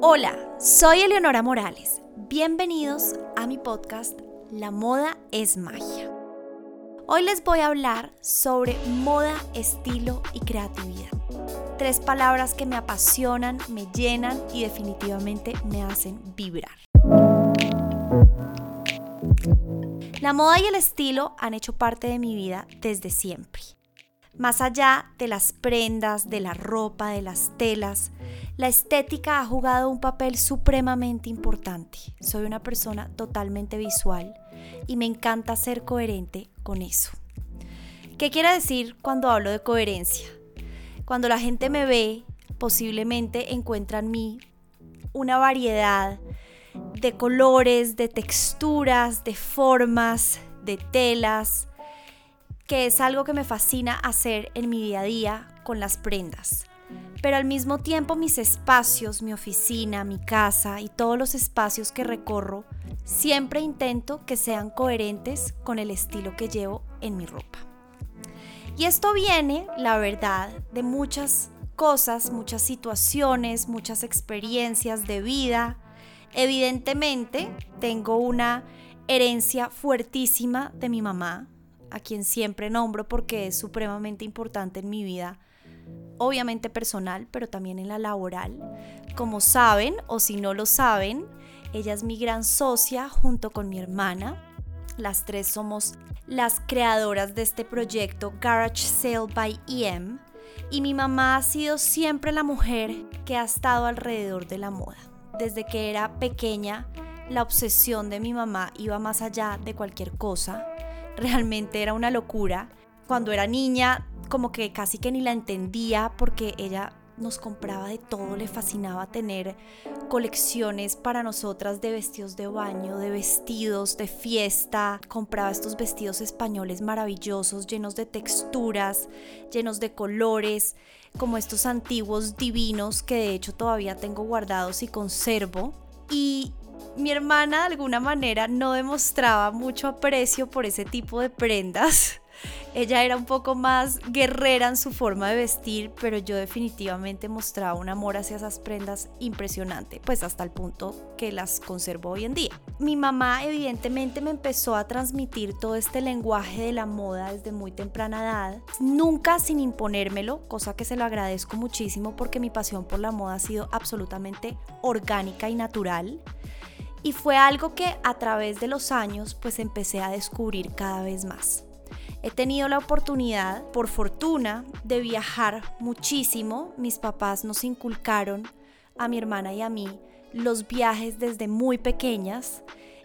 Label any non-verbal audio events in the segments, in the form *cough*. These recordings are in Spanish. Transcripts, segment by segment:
Hola, soy Eleonora Morales. Bienvenidos a mi podcast La moda es magia. Hoy les voy a hablar sobre moda, estilo y creatividad. Tres palabras que me apasionan, me llenan y definitivamente me hacen vibrar. La moda y el estilo han hecho parte de mi vida desde siempre. Más allá de las prendas, de la ropa, de las telas, la estética ha jugado un papel supremamente importante. Soy una persona totalmente visual y me encanta ser coherente con eso. ¿Qué quiere decir cuando hablo de coherencia? Cuando la gente me ve, posiblemente encuentra en mí una variedad de colores, de texturas, de formas, de telas, que es algo que me fascina hacer en mi día a día con las prendas. Pero al mismo tiempo mis espacios, mi oficina, mi casa y todos los espacios que recorro, siempre intento que sean coherentes con el estilo que llevo en mi ropa. Y esto viene, la verdad, de muchas cosas, muchas situaciones, muchas experiencias de vida. Evidentemente, tengo una herencia fuertísima de mi mamá, a quien siempre nombro porque es supremamente importante en mi vida, obviamente personal, pero también en la laboral. Como saben, o si no lo saben, ella es mi gran socia junto con mi hermana. Las tres somos las creadoras de este proyecto Garage Sale by EM y mi mamá ha sido siempre la mujer que ha estado alrededor de la moda. Desde que era pequeña, la obsesión de mi mamá iba más allá de cualquier cosa realmente era una locura. Cuando era niña, como que casi que ni la entendía porque ella nos compraba de todo, le fascinaba tener colecciones para nosotras de vestidos de baño, de vestidos de fiesta, compraba estos vestidos españoles maravillosos, llenos de texturas, llenos de colores, como estos antiguos divinos que de hecho todavía tengo guardados y conservo. Y mi hermana de alguna manera no demostraba mucho aprecio por ese tipo de prendas. Ella era un poco más guerrera en su forma de vestir, pero yo definitivamente mostraba un amor hacia esas prendas impresionante, pues hasta el punto que las conservo hoy en día. Mi mamá evidentemente me empezó a transmitir todo este lenguaje de la moda desde muy temprana edad, nunca sin imponérmelo, cosa que se lo agradezco muchísimo porque mi pasión por la moda ha sido absolutamente orgánica y natural y fue algo que a través de los años pues empecé a descubrir cada vez más. He tenido la oportunidad, por fortuna, de viajar muchísimo. Mis papás nos inculcaron a mi hermana y a mí los viajes desde muy pequeñas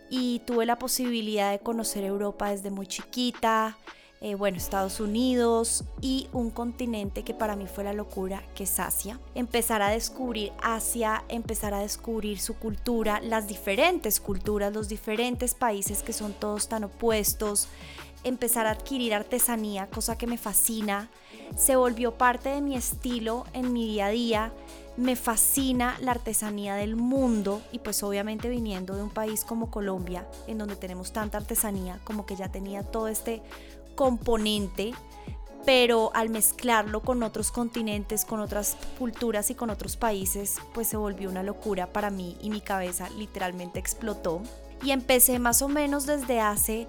y tuve la posibilidad de conocer Europa desde muy chiquita, eh, bueno, Estados Unidos y un continente que para mí fue la locura, que es Asia. Empezar a descubrir Asia, empezar a descubrir su cultura, las diferentes culturas, los diferentes países que son todos tan opuestos, empezar a adquirir artesanía, cosa que me fascina, se volvió parte de mi estilo en mi día a día. Me fascina la artesanía del mundo y pues obviamente viniendo de un país como Colombia, en donde tenemos tanta artesanía, como que ya tenía todo este componente, pero al mezclarlo con otros continentes, con otras culturas y con otros países, pues se volvió una locura para mí y mi cabeza literalmente explotó. Y empecé más o menos desde hace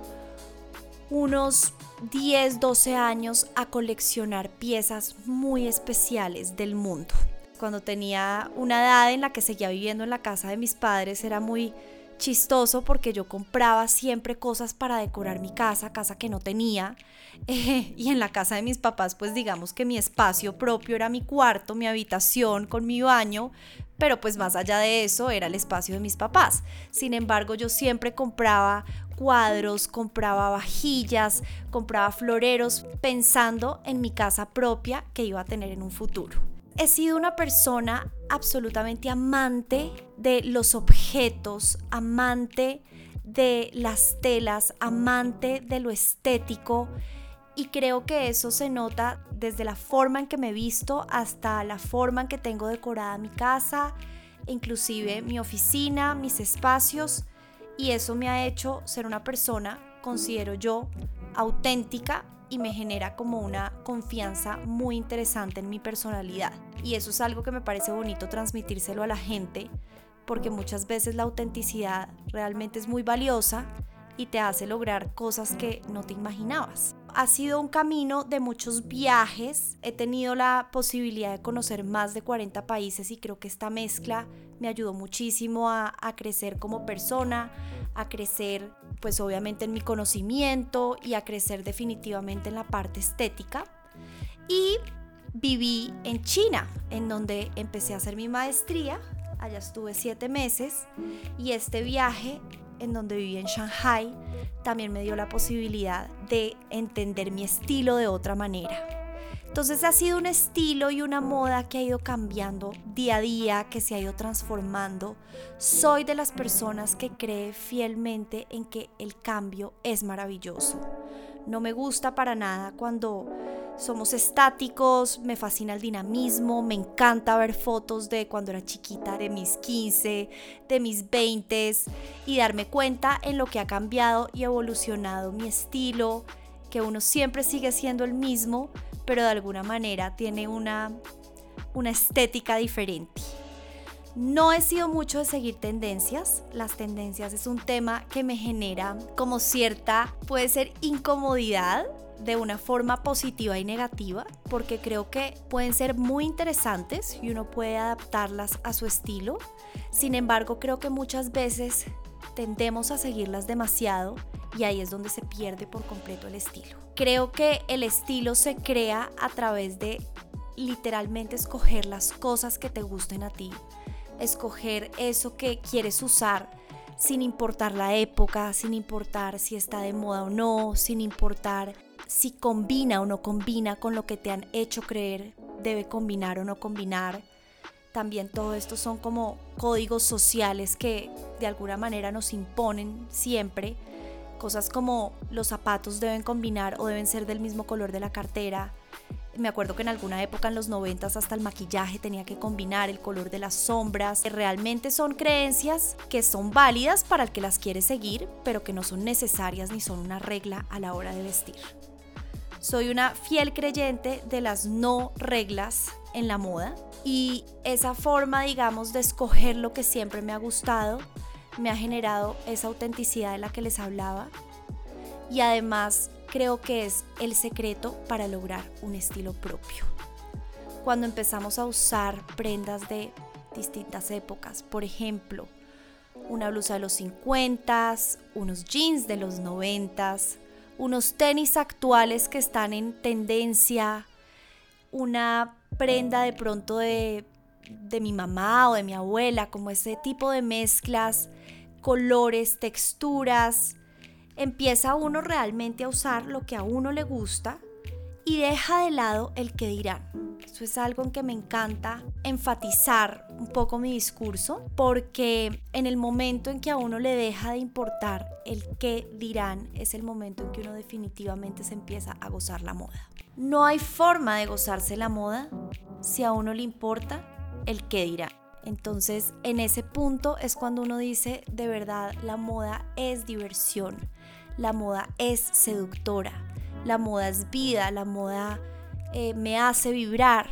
unos 10, 12 años a coleccionar piezas muy especiales del mundo. Cuando tenía una edad en la que seguía viviendo en la casa de mis padres, era muy chistoso porque yo compraba siempre cosas para decorar mi casa, casa que no tenía. *laughs* y en la casa de mis papás, pues digamos que mi espacio propio era mi cuarto, mi habitación con mi baño, pero pues más allá de eso era el espacio de mis papás. Sin embargo, yo siempre compraba cuadros, compraba vajillas, compraba floreros, pensando en mi casa propia que iba a tener en un futuro he sido una persona absolutamente amante de los objetos, amante de las telas, amante de lo estético y creo que eso se nota desde la forma en que me visto hasta la forma en que tengo decorada mi casa, inclusive mi oficina, mis espacios y eso me ha hecho ser una persona considero yo, auténtica y me genera como una confianza muy interesante en mi personalidad. Y eso es algo que me parece bonito transmitírselo a la gente porque muchas veces la autenticidad realmente es muy valiosa y te hace lograr cosas que no te imaginabas. Ha sido un camino de muchos viajes, he tenido la posibilidad de conocer más de 40 países y creo que esta mezcla me ayudó muchísimo a, a crecer como persona, a crecer pues obviamente en mi conocimiento y a crecer definitivamente en la parte estética. Y viví en China, en donde empecé a hacer mi maestría. Allá estuve siete meses y este viaje en donde viví en Shanghai también me dio la posibilidad de entender mi estilo de otra manera. Entonces ha sido un estilo y una moda que ha ido cambiando día a día, que se ha ido transformando. Soy de las personas que cree fielmente en que el cambio es maravilloso. No me gusta para nada cuando somos estáticos, me fascina el dinamismo, me encanta ver fotos de cuando era chiquita, de mis 15, de mis 20 y darme cuenta en lo que ha cambiado y evolucionado mi estilo, que uno siempre sigue siendo el mismo, pero de alguna manera tiene una, una estética diferente. No he sido mucho de seguir tendencias. Las tendencias es un tema que me genera como cierta, puede ser incomodidad de una forma positiva y negativa, porque creo que pueden ser muy interesantes y uno puede adaptarlas a su estilo. Sin embargo, creo que muchas veces tendemos a seguirlas demasiado y ahí es donde se pierde por completo el estilo. Creo que el estilo se crea a través de literalmente escoger las cosas que te gusten a ti, escoger eso que quieres usar sin importar la época, sin importar si está de moda o no, sin importar si combina o no combina con lo que te han hecho creer debe combinar o no combinar. También todo esto son como códigos sociales que de alguna manera nos imponen siempre Cosas como los zapatos deben combinar o deben ser del mismo color de la cartera. Me acuerdo que en alguna época en los noventas hasta el maquillaje tenía que combinar el color de las sombras. Realmente son creencias que son válidas para el que las quiere seguir, pero que no son necesarias ni son una regla a la hora de vestir. Soy una fiel creyente de las no reglas en la moda y esa forma, digamos, de escoger lo que siempre me ha gustado me ha generado esa autenticidad de la que les hablaba y además creo que es el secreto para lograr un estilo propio. Cuando empezamos a usar prendas de distintas épocas, por ejemplo, una blusa de los 50, unos jeans de los 90, unos tenis actuales que están en tendencia, una prenda de pronto de de mi mamá o de mi abuela, como ese tipo de mezclas, colores, texturas, empieza uno realmente a usar lo que a uno le gusta y deja de lado el que dirán. Eso es algo en que me encanta enfatizar un poco mi discurso porque en el momento en que a uno le deja de importar el qué dirán es el momento en que uno definitivamente se empieza a gozar la moda. No hay forma de gozarse la moda si a uno le importa el qué dirá. Entonces, en ese punto es cuando uno dice, de verdad, la moda es diversión, la moda es seductora, la moda es vida, la moda eh, me hace vibrar,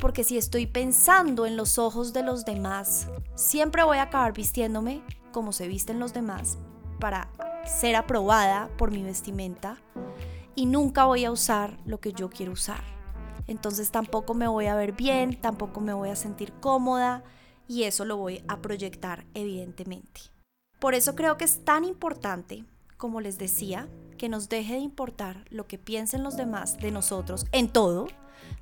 porque si estoy pensando en los ojos de los demás, siempre voy a acabar vistiéndome como se visten los demás para ser aprobada por mi vestimenta y nunca voy a usar lo que yo quiero usar entonces tampoco me voy a ver bien, tampoco me voy a sentir cómoda y eso lo voy a proyectar evidentemente. Por eso creo que es tan importante, como les decía, que nos deje de importar lo que piensen los demás de nosotros en todo,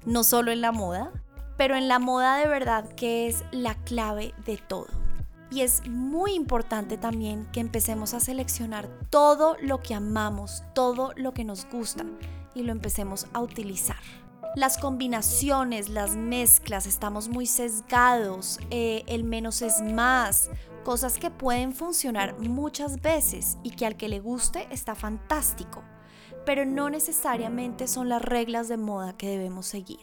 no solo en la moda, pero en la moda de verdad que es la clave de todo. Y es muy importante también que empecemos a seleccionar todo lo que amamos, todo lo que nos gusta y lo empecemos a utilizar las combinaciones, las mezclas, estamos muy sesgados, eh, el menos es más, cosas que pueden funcionar muchas veces y que al que le guste está fantástico, pero no necesariamente son las reglas de moda que debemos seguir.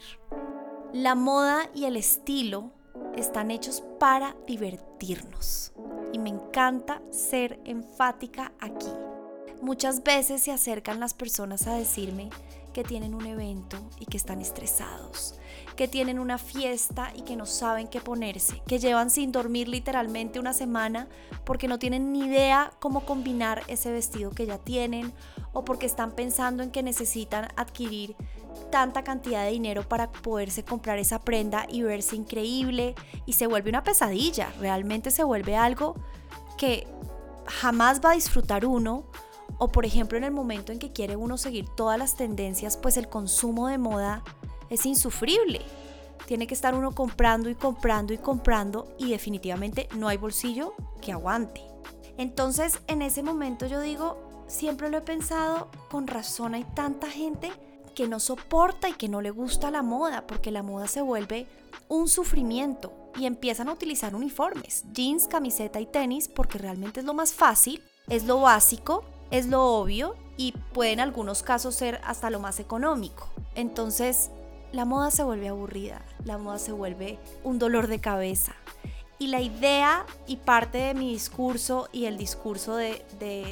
La moda y el estilo están hechos para divertirnos y me encanta ser enfática aquí. Muchas veces se acercan las personas a decirme que tienen un evento y que están estresados, que tienen una fiesta y que no saben qué ponerse, que llevan sin dormir literalmente una semana porque no tienen ni idea cómo combinar ese vestido que ya tienen o porque están pensando en que necesitan adquirir tanta cantidad de dinero para poderse comprar esa prenda y verse increíble y se vuelve una pesadilla, realmente se vuelve algo que jamás va a disfrutar uno o por ejemplo en el momento en que quiere uno seguir todas las tendencias, pues el consumo de moda es insufrible. Tiene que estar uno comprando y comprando y comprando y definitivamente no hay bolsillo que aguante. Entonces en ese momento yo digo, siempre lo he pensado, con razón hay tanta gente que no soporta y que no le gusta la moda, porque la moda se vuelve un sufrimiento y empiezan a utilizar uniformes, jeans, camiseta y tenis, porque realmente es lo más fácil, es lo básico, es lo obvio y puede en algunos casos ser hasta lo más económico. Entonces, la moda se vuelve aburrida, la moda se vuelve un dolor de cabeza. Y la idea y parte de mi discurso y el discurso de,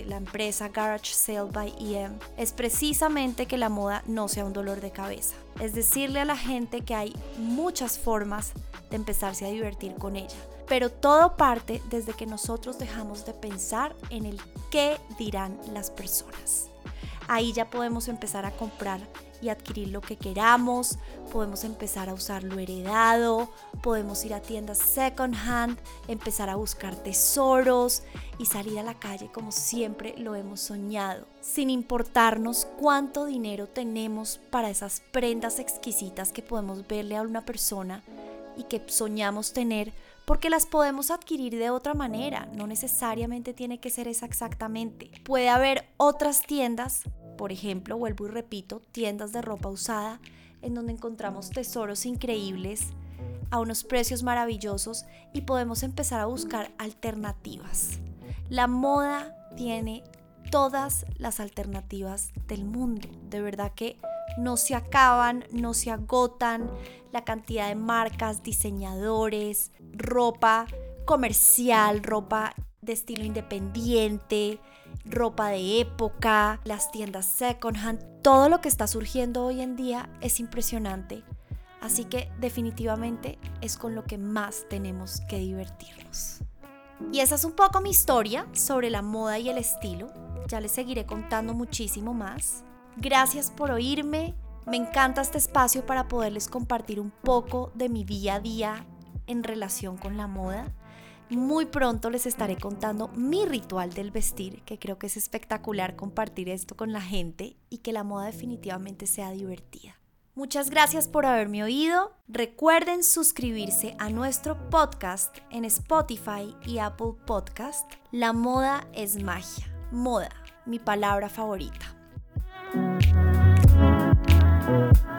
la empresa Garage Sale by EM es precisamente que la moda no sea un dolor de cabeza. Es decirle a la gente que hay muchas formas de empezarse a divertir con ella. Pero todo parte desde que nosotros dejamos de pensar en el qué dirán las personas. Ahí ya podemos empezar a comprar y adquirir lo que queramos, podemos empezar a usar lo heredado, podemos ir a tiendas second hand, empezar a buscar tesoros y salir a la calle como siempre lo hemos soñado, sin importarnos cuánto dinero tenemos para esas prendas exquisitas que podemos verle a una persona y que soñamos tener porque las podemos adquirir de otra manera, no necesariamente tiene que ser esa exactamente. Puede haber otras tiendas por ejemplo, vuelvo y repito, tiendas de ropa usada en donde encontramos tesoros increíbles a unos precios maravillosos y podemos empezar a buscar alternativas. La moda tiene todas las alternativas del mundo. De verdad que no se acaban, no se agotan la cantidad de marcas, diseñadores, ropa comercial, ropa de estilo independiente, ropa de época, las tiendas second hand, todo lo que está surgiendo hoy en día es impresionante. Así que definitivamente es con lo que más tenemos que divertirnos. Y esa es un poco mi historia sobre la moda y el estilo. Ya les seguiré contando muchísimo más. Gracias por oírme. Me encanta este espacio para poderles compartir un poco de mi día a día en relación con la moda. Muy pronto les estaré contando mi ritual del vestir, que creo que es espectacular compartir esto con la gente y que la moda definitivamente sea divertida. Muchas gracias por haberme oído. Recuerden suscribirse a nuestro podcast en Spotify y Apple Podcast. La moda es magia. Moda, mi palabra favorita. Thank you.